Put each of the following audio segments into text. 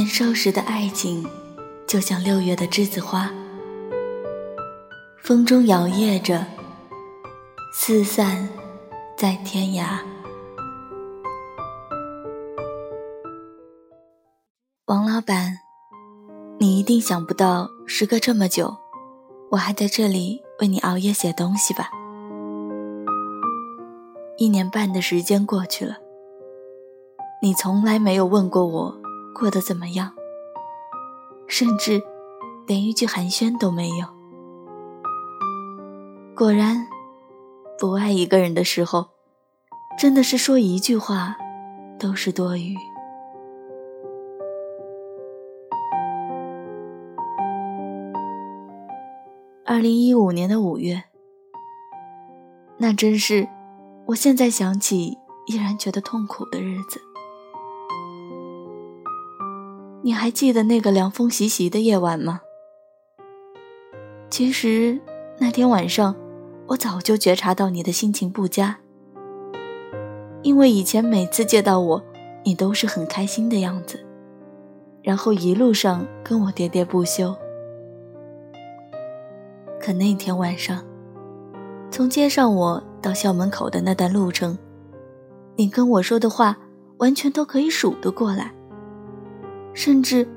年少时的爱情，就像六月的栀子花，风中摇曳着，四散在天涯。王老板，你一定想不到，时隔这么久，我还在这里为你熬夜写东西吧？一年半的时间过去了，你从来没有问过我。过得怎么样？甚至连一句寒暄都没有。果然，不爱一个人的时候，真的是说一句话都是多余。二零一五年的五月，那真是我现在想起依然觉得痛苦的日子。你还记得那个凉风习习的夜晚吗？其实那天晚上，我早就觉察到你的心情不佳，因为以前每次见到我，你都是很开心的样子，然后一路上跟我喋喋不休。可那天晚上，从接上我到校门口的那段路程，你跟我说的话，完全都可以数得过来。甚至，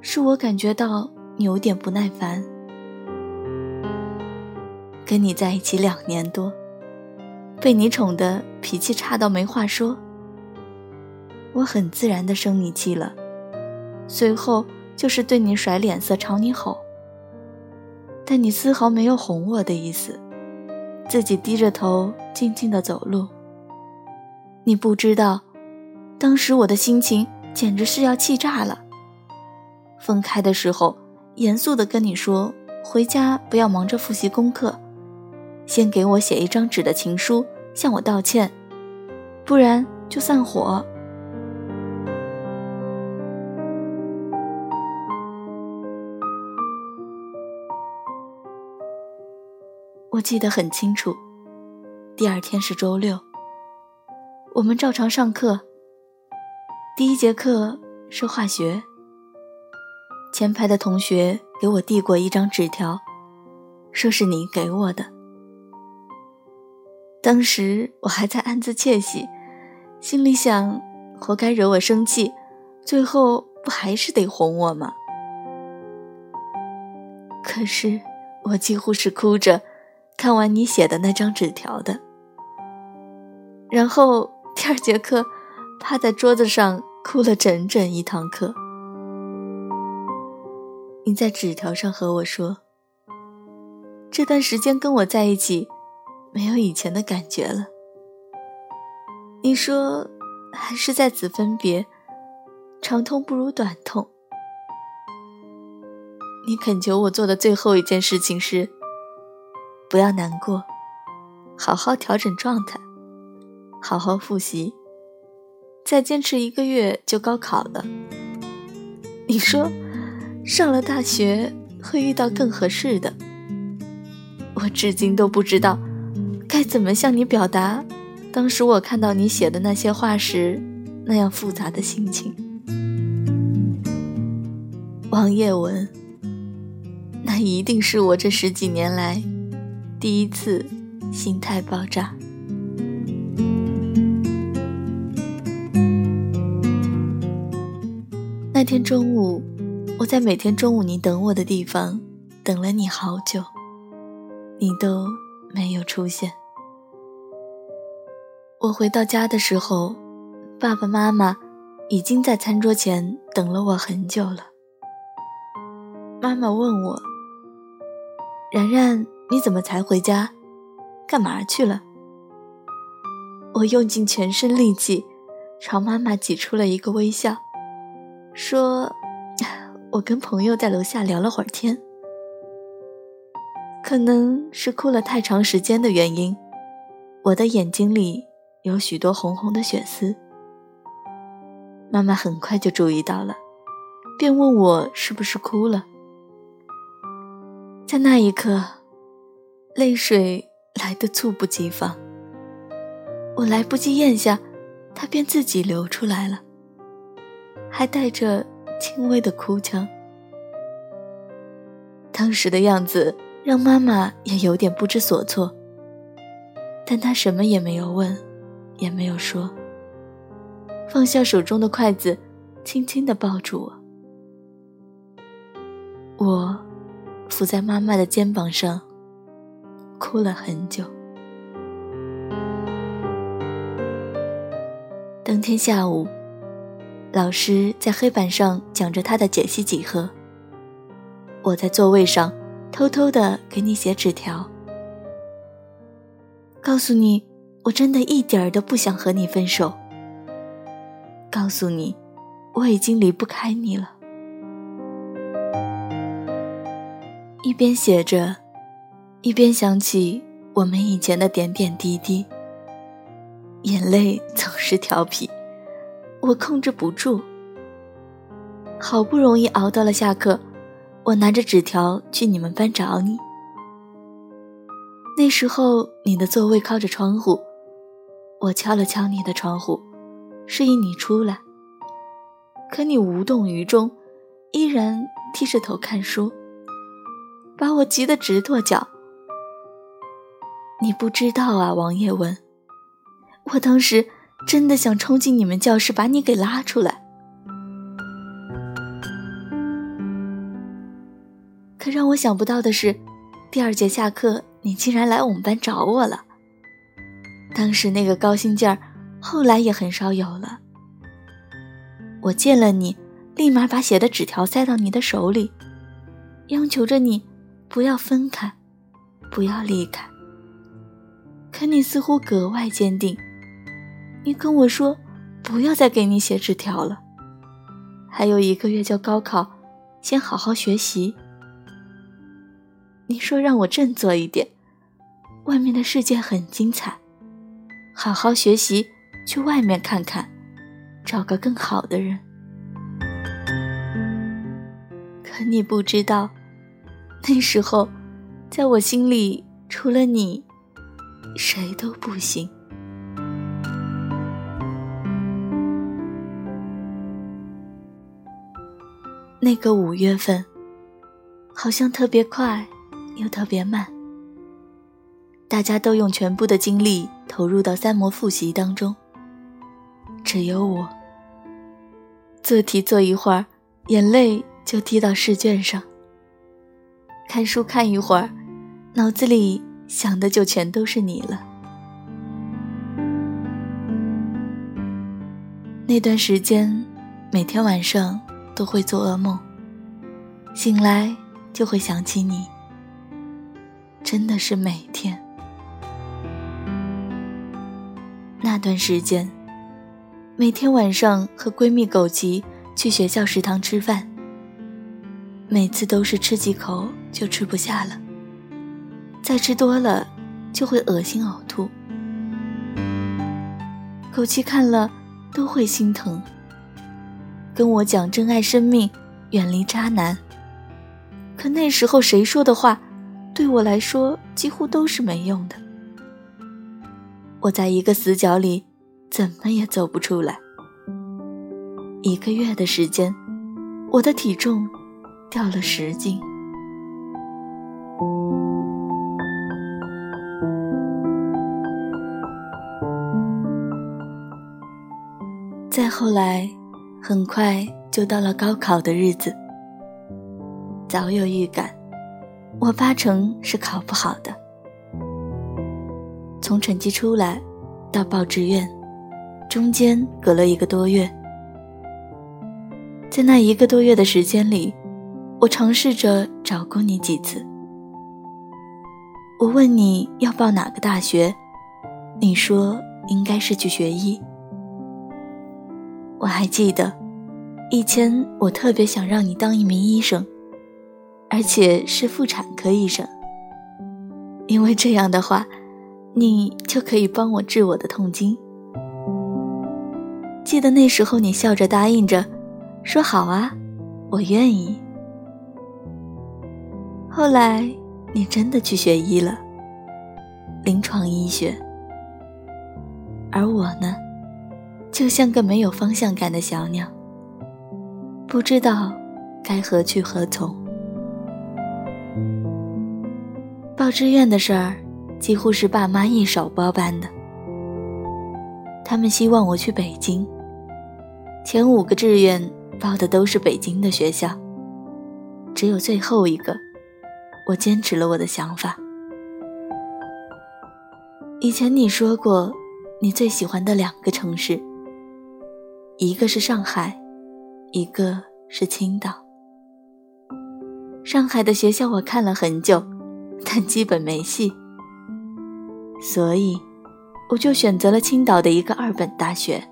是我感觉到你有点不耐烦。跟你在一起两年多，被你宠得脾气差到没话说，我很自然的生你气了，随后就是对你甩脸色、朝你吼。但你丝毫没有哄我的意思，自己低着头静静的走路。你不知道，当时我的心情简直是要气炸了。分开的时候，严肃地跟你说，回家不要忙着复习功课，先给我写一张纸的情书，向我道歉，不然就散伙。我记得很清楚，第二天是周六，我们照常上课。第一节课是化学。前排的同学给我递过一张纸条，说是你给我的。当时我还在暗自窃喜，心里想：活该惹我生气，最后不还是得哄我吗？可是我几乎是哭着看完你写的那张纸条的，然后第二节课趴在桌子上哭了整整一堂课。你在纸条上和我说：“这段时间跟我在一起，没有以前的感觉了。”你说：“还是在此分别，长痛不如短痛。”你恳求我做的最后一件事情是：不要难过，好好调整状态，好好复习，再坚持一个月就高考了。你说。上了大学会遇到更合适的，我至今都不知道该怎么向你表达当时我看到你写的那些话时那样复杂的心情。王叶文，那一定是我这十几年来第一次心态爆炸。那天中午。我在每天中午你等我的地方等了你好久，你都没有出现。我回到家的时候，爸爸妈妈已经在餐桌前等了我很久了。妈妈问我：“然然，你怎么才回家？干嘛去了？”我用尽全身力气朝妈妈挤出了一个微笑，说。我跟朋友在楼下聊了会儿天，可能是哭了太长时间的原因，我的眼睛里有许多红红的血丝。妈妈很快就注意到了，便问我是不是哭了。在那一刻，泪水来得猝不及防，我来不及咽下，它便自己流出来了，还带着。轻微的哭腔。当时的样子让妈妈也有点不知所措，但她什么也没有问，也没有说，放下手中的筷子，轻轻地抱住我。我伏在妈妈的肩膀上，哭了很久。当天下午，老师在黑板上讲着他的解析几何。我在座位上偷偷的给你写纸条，告诉你我真的一点儿都不想和你分手，告诉你我已经离不开你了。一边写着，一边想起我们以前的点点滴滴，眼泪总是调皮，我控制不住。好不容易熬到了下课。我拿着纸条去你们班找你。那时候你的座位靠着窗户，我敲了敲你的窗户，示意你出来。可你无动于衷，依然低着头看书，把我急得直跺脚。你不知道啊，王叶文，我当时真的想冲进你们教室把你给拉出来。可让我想不到的是，第二节下课，你竟然来我们班找我了。当时那个高兴劲儿，后来也很少有了。我见了你，立马把写的纸条塞到你的手里，央求着你不要分开，不要离开。可你似乎格外坚定，你跟我说不要再给你写纸条了，还有一个月就高考，先好好学习。你说让我振作一点，外面的世界很精彩，好好学习，去外面看看，找个更好的人。可你不知道，那时候，在我心里除了你，谁都不行。那个五月份，好像特别快。又特别慢，大家都用全部的精力投入到三模复习当中，只有我做题做一会儿，眼泪就滴到试卷上；看书看一会儿，脑子里想的就全都是你了。那段时间，每天晚上都会做噩梦，醒来就会想起你。真的是每天。那段时间，每天晚上和闺蜜狗急去学校食堂吃饭，每次都是吃几口就吃不下了，再吃多了就会恶心呕吐。狗七看了都会心疼，跟我讲珍爱生命，远离渣男。可那时候谁说的话？对我来说，几乎都是没用的。我在一个死角里，怎么也走不出来。一个月的时间，我的体重掉了十斤。再后来，很快就到了高考的日子，早有预感。我八成是考不好的。从成绩出来到报志愿，中间隔了一个多月。在那一个多月的时间里，我尝试着找过你几次。我问你要报哪个大学，你说应该是去学医。我还记得，以前我特别想让你当一名医生。而且是妇产科医生，因为这样的话，你就可以帮我治我的痛经。记得那时候你笑着答应着，说好啊，我愿意。后来你真的去学医了，临床医学，而我呢，就像个没有方向感的小鸟，不知道该何去何从。报志愿的事儿，几乎是爸妈一手包办的。他们希望我去北京，前五个志愿报的都是北京的学校，只有最后一个，我坚持了我的想法。以前你说过，你最喜欢的两个城市，一个是上海，一个是青岛。上海的学校我看了很久，但基本没戏，所以我就选择了青岛的一个二本大学，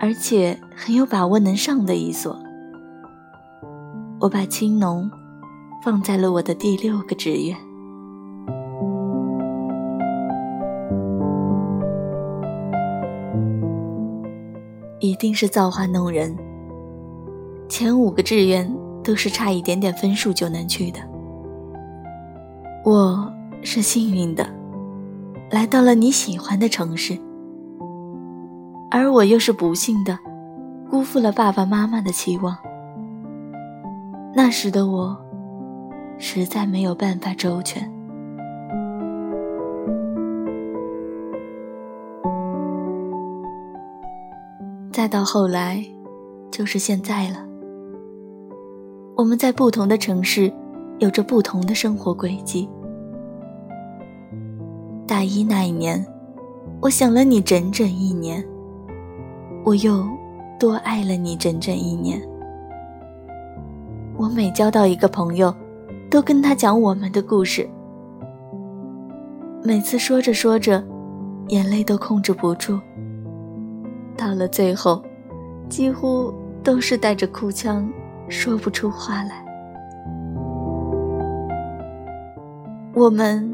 而且很有把握能上的一所。我把青农放在了我的第六个志愿。定是造化弄人，前五个志愿都是差一点点分数就能去的。我是幸运的，来到了你喜欢的城市，而我又是不幸的，辜负了爸爸妈妈的期望。那时的我，实在没有办法周全。再到后来，就是现在了。我们在不同的城市，有着不同的生活轨迹。大一那一年，我想了你整整一年，我又多爱了你整整一年。我每交到一个朋友，都跟他讲我们的故事。每次说着说着，眼泪都控制不住。到了最后，几乎都是带着哭腔，说不出话来。我们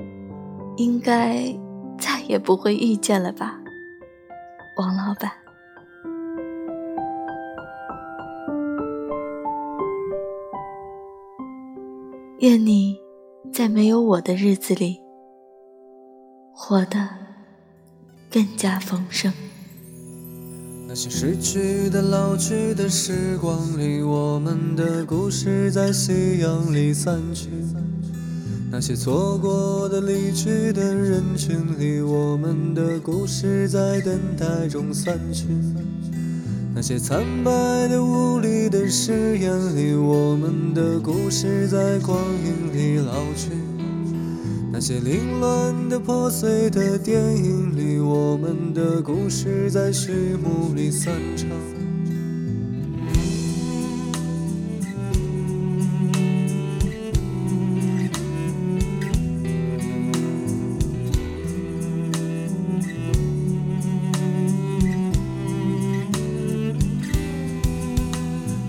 应该再也不会遇见了吧，王老板。愿你在没有我的日子里，活得更加丰盛。那些逝去的、老去的时光里，我们的故事在夕阳里散去；那些错过的、离去的人群里，我们的故事在等待中散去；那些惨白的、无力的誓言里，我们的故事在光阴里老去。那些凌乱的、破碎的电影里，我们的故事在序幕里散场。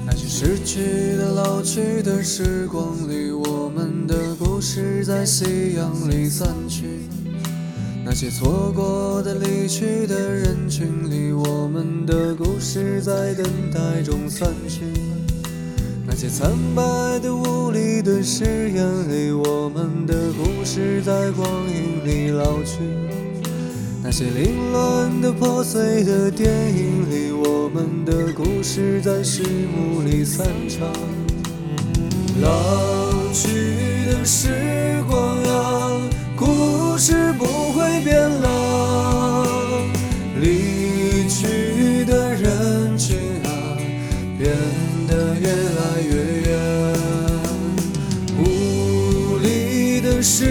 那些逝去的、老去的时光里，我们。是在夕阳里散去，那些错过的、离去的人群里，我们的故事在等待中散去。那些惨白的、无力的誓言里，我们的故事在光阴里老去。那些凌乱的、破碎的电影里，我们的故事在序幕里散场。老去。时光啊，故事不会变老。离去的人群啊，变得越来越远。无力的誓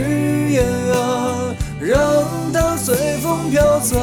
言啊，让它随风飘走。